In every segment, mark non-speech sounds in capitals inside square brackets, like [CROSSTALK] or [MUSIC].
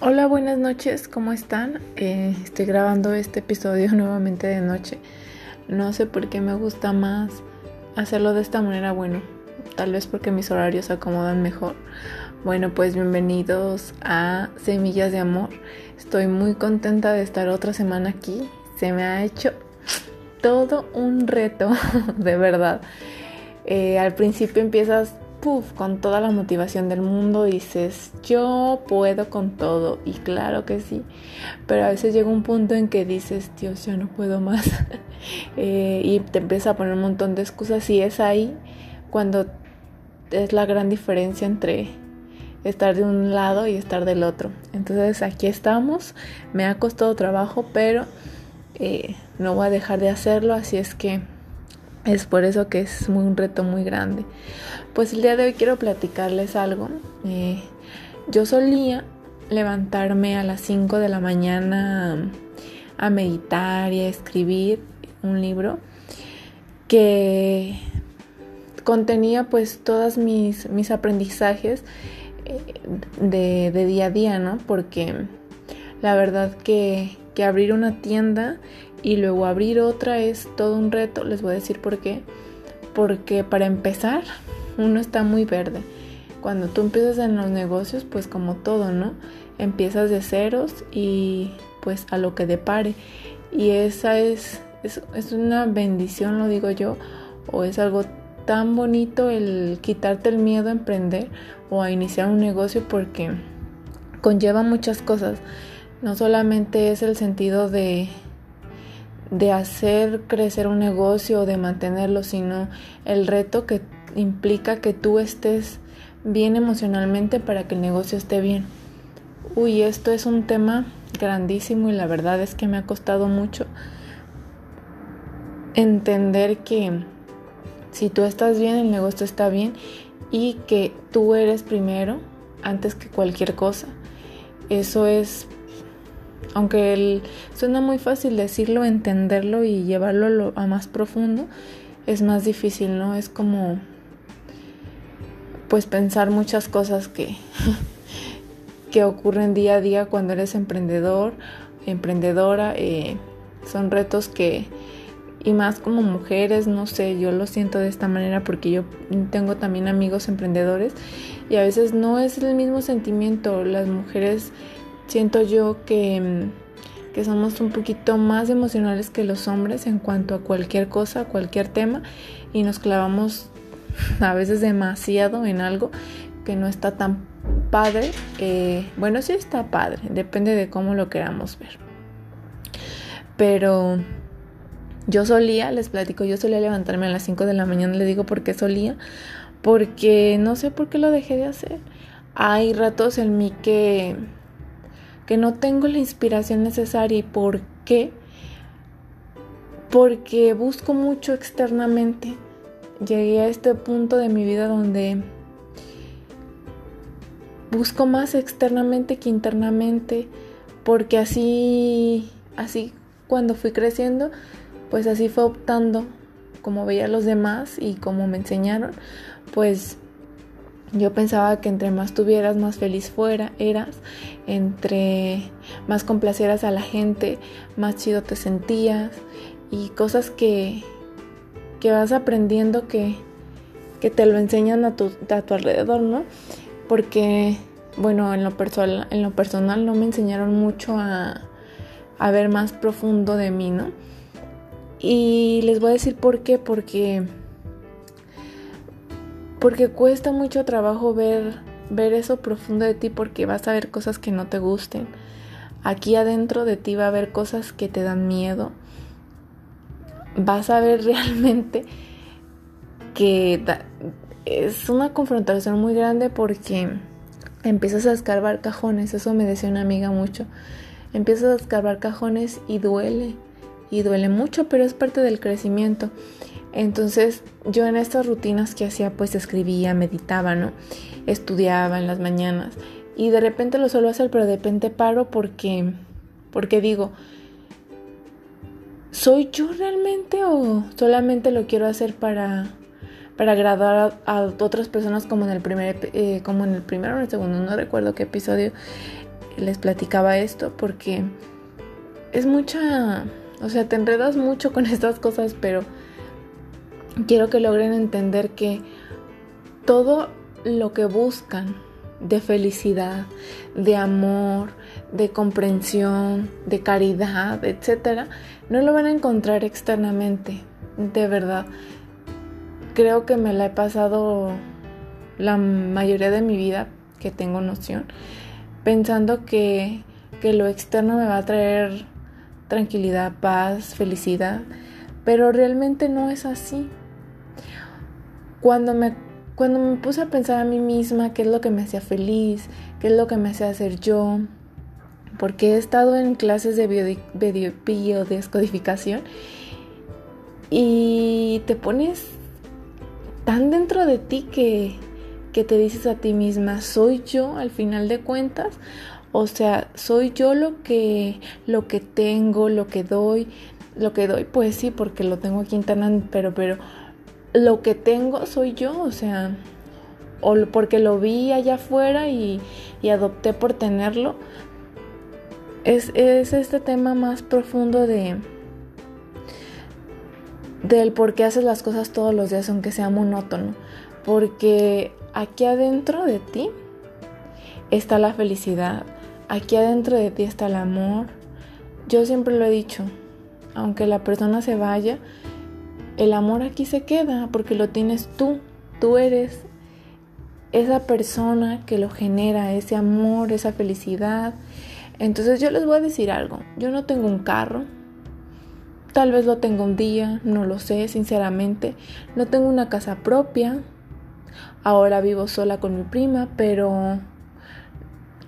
Hola, buenas noches, ¿cómo están? Eh, estoy grabando este episodio [LAUGHS] nuevamente de noche. No sé por qué me gusta más hacerlo de esta manera, bueno, tal vez porque mis horarios se acomodan mejor. Bueno, pues bienvenidos a Semillas de Amor. Estoy muy contenta de estar otra semana aquí. Se me ha hecho todo un reto, [LAUGHS] de verdad. Eh, al principio empiezas puff, con toda la motivación del mundo dices, yo puedo con todo. Y claro que sí. Pero a veces llega un punto en que dices, Dios, ya no puedo más. [LAUGHS] Eh, y te empieza a poner un montón de excusas. Y es ahí cuando es la gran diferencia entre estar de un lado y estar del otro. Entonces aquí estamos. Me ha costado trabajo, pero eh, no voy a dejar de hacerlo. Así es que es por eso que es un reto muy grande. Pues el día de hoy quiero platicarles algo. Eh, yo solía levantarme a las 5 de la mañana a meditar y a escribir un libro que contenía pues todos mis, mis aprendizajes eh, de, día a día, ¿no? Porque la verdad que abrir una tienda y luego abrir otra es todo un reto. Les voy a decir por qué. Porque para empezar, uno está muy verde. Cuando tú empiezas en los negocios, pues como todo, ¿no? Empiezas de ceros y pues a lo que depare. Y esa es, es, es una bendición, lo digo yo, o es algo tan bonito el quitarte el miedo a emprender o a iniciar un negocio porque conlleva muchas cosas. No solamente es el sentido de de hacer crecer un negocio o de mantenerlo, sino el reto que implica que tú estés bien emocionalmente para que el negocio esté bien. Uy, esto es un tema grandísimo y la verdad es que me ha costado mucho entender que si tú estás bien, el negocio está bien y que tú eres primero antes que cualquier cosa. Eso es aunque suena muy fácil decirlo, entenderlo y llevarlo a, lo, a más profundo, es más difícil, ¿no? Es como pues pensar muchas cosas que, [LAUGHS] que ocurren día a día cuando eres emprendedor, emprendedora. Eh, son retos que, y más como mujeres, no sé, yo lo siento de esta manera porque yo tengo también amigos emprendedores y a veces no es el mismo sentimiento. Las mujeres siento yo que, mm, que, somos un poquito más emocionales que los hombres en cuanto a cualquier cosa, cualquier tema, y nos clavamos [LAUGHS] a veces demasiado en algo que no está tan padre. Eh, bueno, sí está padre, depende de cómo lo queramos ver. Pero yo solía, les platico, yo solía levantarme a las 5 de la mañana, le digo por qué solía, porque no sé por qué lo dejé de hacer. Hay ratos en mí que que no tengo la inspiración necesaria. ¿Y por qué? Porque busco mucho externamente. Llegué a este punto de mi vida donde busco más externamente que internamente, porque así, así cuando fui creciendo, pues así fue optando, como veía a los demás y como me enseñaron, pues yo pensaba que entre más tuvieras, más feliz fuera, eras, entre más complacieras a la gente, más chido te sentías y cosas que, que vas aprendiendo que, que te lo enseñan a tu, a tu alrededor, ¿no? Porque, bueno, en lo, personal, en lo personal no me enseñaron mucho a, a ver más profundo de mí, ¿no? Y les voy a decir por qué, porque porque cuesta mucho trabajo ver, ver eso profundo de ti porque vas a ver cosas que no te gusten. Aquí adentro de ti va a haber cosas que te dan miedo. Vas a ver [LAUGHS] realmente que es una confrontación muy grande porque empiezas a escarbar cajones, eso me decía una amiga mucho. Empiezas a escarbar cajones y duele, y duele mucho, pero es parte del crecimiento. Entonces yo en estas rutinas que hacía pues escribía, meditaba, ¿no? Estudiaba en las mañanas y de repente lo suelo hacer, pero de repente paro porque, porque digo, ¿soy yo realmente o solamente lo quiero hacer para, para agradar a, otras personas como en el primer, eh, como en el primero o en el segundo, no recuerdo qué episodio les platicaba esto porque es mucha, o sea, te enredas mucho con [LAUGHS] estas cosas, pero quiero que logren entender que todo lo que buscan de felicidad, de amor, de comprensión, de caridad, etcétera, no lo van a encontrar externamente, de verdad. Creo que me la he pasado la mayoría de mi vida, que tengo noción, pensando que, que lo externo me va a traer tranquilidad, paz, felicidad, pero realmente no es así. Cuando me, cuando me puse a pensar a mí misma qué es lo que me hacía feliz, qué es lo que me hacía hacer yo, porque he estado en clases de biodescodificación y te pones tan dentro de ti que, que te dices a ti misma, soy yo al final de cuentas, o sea, soy yo lo que lo que tengo, lo que doy, lo que doy, pues sí, porque lo tengo aquí en pero pero lo que tengo soy yo, o sea, o porque lo vi allá afuera y, adopté por tenerlo. Es, es, este tema más profundo de del por qué haces las cosas todos los días aunque sea monótono. Porque aquí adentro de ti está la felicidad, aquí adentro de ti está el amor. Yo siempre lo he dicho, aunque la persona se vaya, el amor aquí se queda porque lo tienes tú. Tú eres esa persona que lo genera, ese amor, esa felicidad. Entonces yo les voy a decir algo. Yo no tengo un carro. Tal vez lo tengo un día, no lo sé, sinceramente. No tengo una casa propia. Ahora vivo sola con mi prima, pero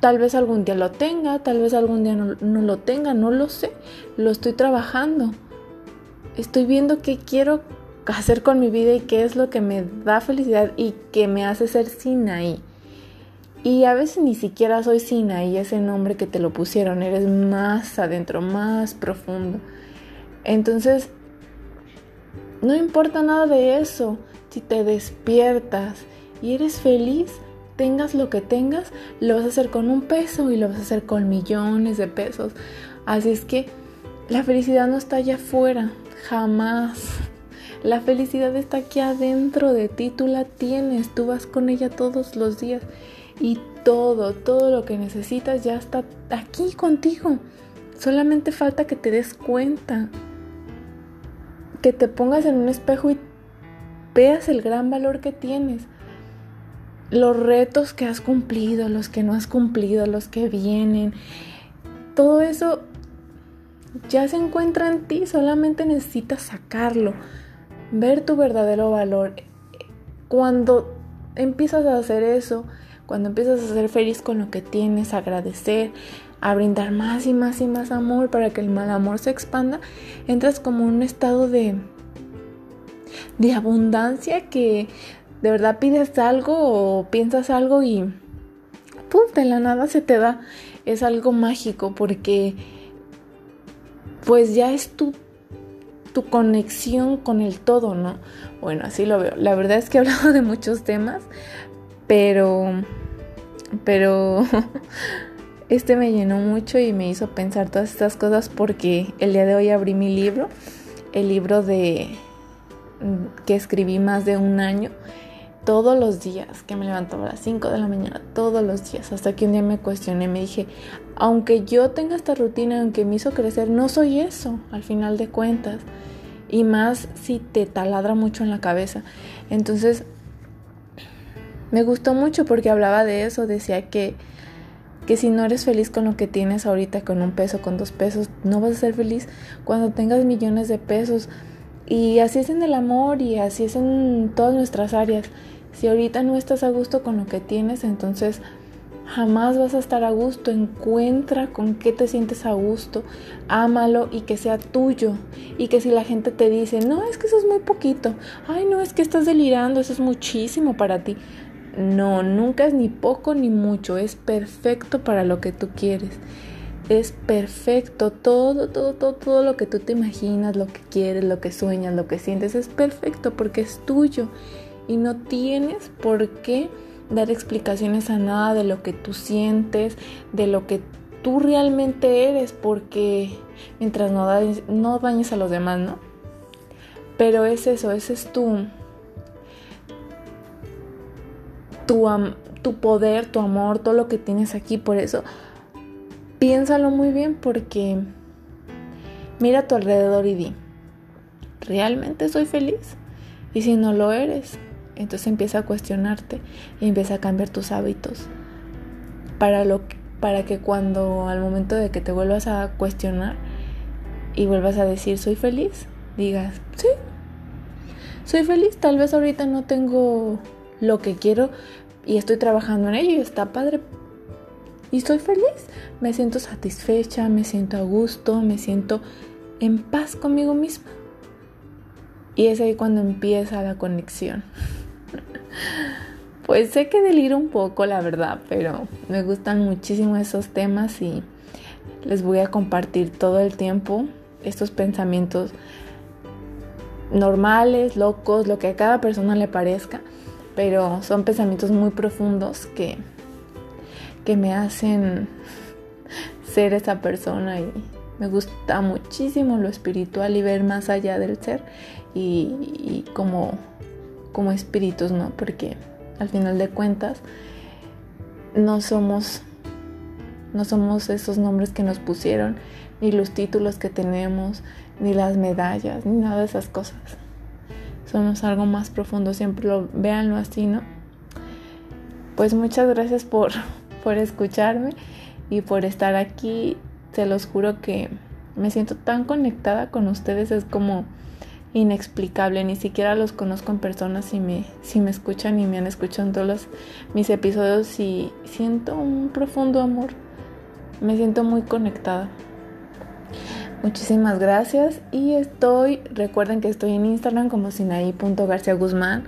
tal vez algún día lo tenga, tal vez algún día no lo tenga, no lo sé. Lo estoy trabajando estoy viendo qué quiero hacer con mi vida y qué es lo que me da felicidad y que me hace ser Sinaí. Y a veces ni siquiera soy Sinaí, ese nombre que te lo pusieron, eres más adentro, más profundo. Entonces, no importa nada de eso. Si te despiertas y eres feliz, tengas lo que tengas, lo vas a hacer con un peso y lo vas a hacer con millones de pesos. Así es que la felicidad no está allá afuera, Jamás. La felicidad está aquí adentro de ti, tú la tienes, tú vas con ella todos los días y todo, todo lo que necesitas ya está aquí contigo. Solamente falta que te des cuenta, que te pongas en un espejo y veas el gran valor que tienes, los retos que has cumplido, los que no has cumplido, los que vienen. Todo eso ya se encuentra en ti, solamente necesitas sacarlo, ver tu verdadero valor. Cuando empiezas a hacer eso, cuando empiezas a ser feliz con lo que tienes, agradecer, a brindar más y más y más amor para que el mal amor se expanda, entras como en un estado de de abundancia que de verdad pides algo o piensas algo y ¡pum! la nada se te da. Es algo mágico porque pues ya es tu, tu conexión con el todo, ¿no? Bueno, así lo veo. La verdad es que he [LAUGHS] hablado de muchos temas, pero, pero [LAUGHS] este me llenó mucho y me hizo pensar todas estas cosas porque el día de hoy abrí mi libro, el libro de que escribí más de un año todos los días, que me levantaba a las 5 de la mañana, todos los días, hasta que un día me cuestioné, me dije, aunque yo tenga esta rutina, aunque me hizo crecer, no soy eso, al final de cuentas, y más si te taladra mucho en la cabeza. Entonces, me gustó mucho porque hablaba de eso, decía que, que si no eres feliz con lo que tienes ahorita, con un peso, con dos pesos, no vas a ser feliz cuando tengas millones de pesos. Y así es en el amor y así es en todas nuestras áreas. Si ahorita no estás a gusto con lo que tienes, entonces jamás vas a estar a gusto. Encuentra con qué te sientes a gusto, ámalo y que sea tuyo. Y que si la gente te dice, no, es que eso es muy poquito, ay, no, es que estás delirando, eso es muchísimo para ti. No, nunca es ni poco ni mucho, es perfecto para lo que tú quieres. Es perfecto, todo, todo, todo, todo lo que tú te imaginas, lo que quieres, lo que sueñas, lo que sientes, es perfecto porque es tuyo y no tienes por qué dar explicaciones a nada de lo que tú sientes, de lo que tú realmente eres, porque mientras no, no dañes a los demás, ¿no? Pero es eso, ese es tu, tu, tu poder, tu amor, todo lo que tienes aquí. Por eso, piénsalo muy bien porque mira a tu alrededor y di, ¿realmente soy feliz? Y si no lo eres, entonces empieza a cuestionarte y empieza a cambiar tus hábitos para, lo para que cuando al momento de que te vuelvas a cuestionar y vuelvas a decir soy feliz, digas, sí, soy feliz, tal vez ahorita no tengo lo que quiero y estoy trabajando en ello y está padre. Y estoy feliz, me siento satisfecha, me siento a gusto, me siento en paz conmigo misma. Y es ahí cuando empieza la conexión. [LAUGHS] Pues sé que deliro un poco, la verdad, pero me gustan muchísimo esos temas y les voy a compartir todo el tiempo estos pensamientos normales, locos, lo que a cada persona le parezca, pero son pensamientos muy profundos que, que me hacen ser esa persona y me gusta muchísimo lo espiritual y ver más allá del ser y, como, como espíritus, ¿no? Porque al final de cuentas no somos no somos esos nombres que nos pusieron, ni los títulos que tenemos, ni las medallas, ni nada de esas cosas. Somos algo más profundo, siempre lo véanlo así, ¿no? Pues muchas gracias por, por escucharme y por estar aquí. Se los juro que me siento tan conectada con ustedes, es como inexplicable, ni siquiera los conozco en persona si me, si me escuchan y me han escuchado en todos mis episodios y siento un profundo amor, me siento muy conectada. Muchísimas gracias y estoy, recuerden que estoy en Instagram como sinaí.garcía Guzmán,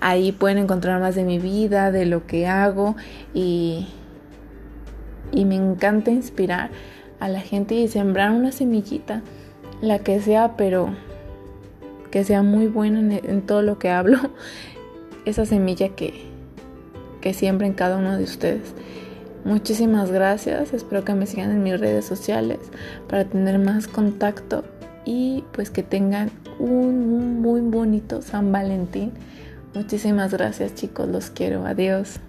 ahí pueden encontrar más de mi vida, de lo que hago y, y me encanta inspirar a la gente y sembrar una semillita, la que sea, pero que sea muy buena en, todo lo que hablo, [LAUGHS] esa semilla que, que siembra en cada uno de ustedes. Muchísimas gracias, espero que me sigan en mis redes sociales para tener más contacto y pues que tengan un muy bonito San Valentín. Muchísimas gracias chicos, los quiero, adiós.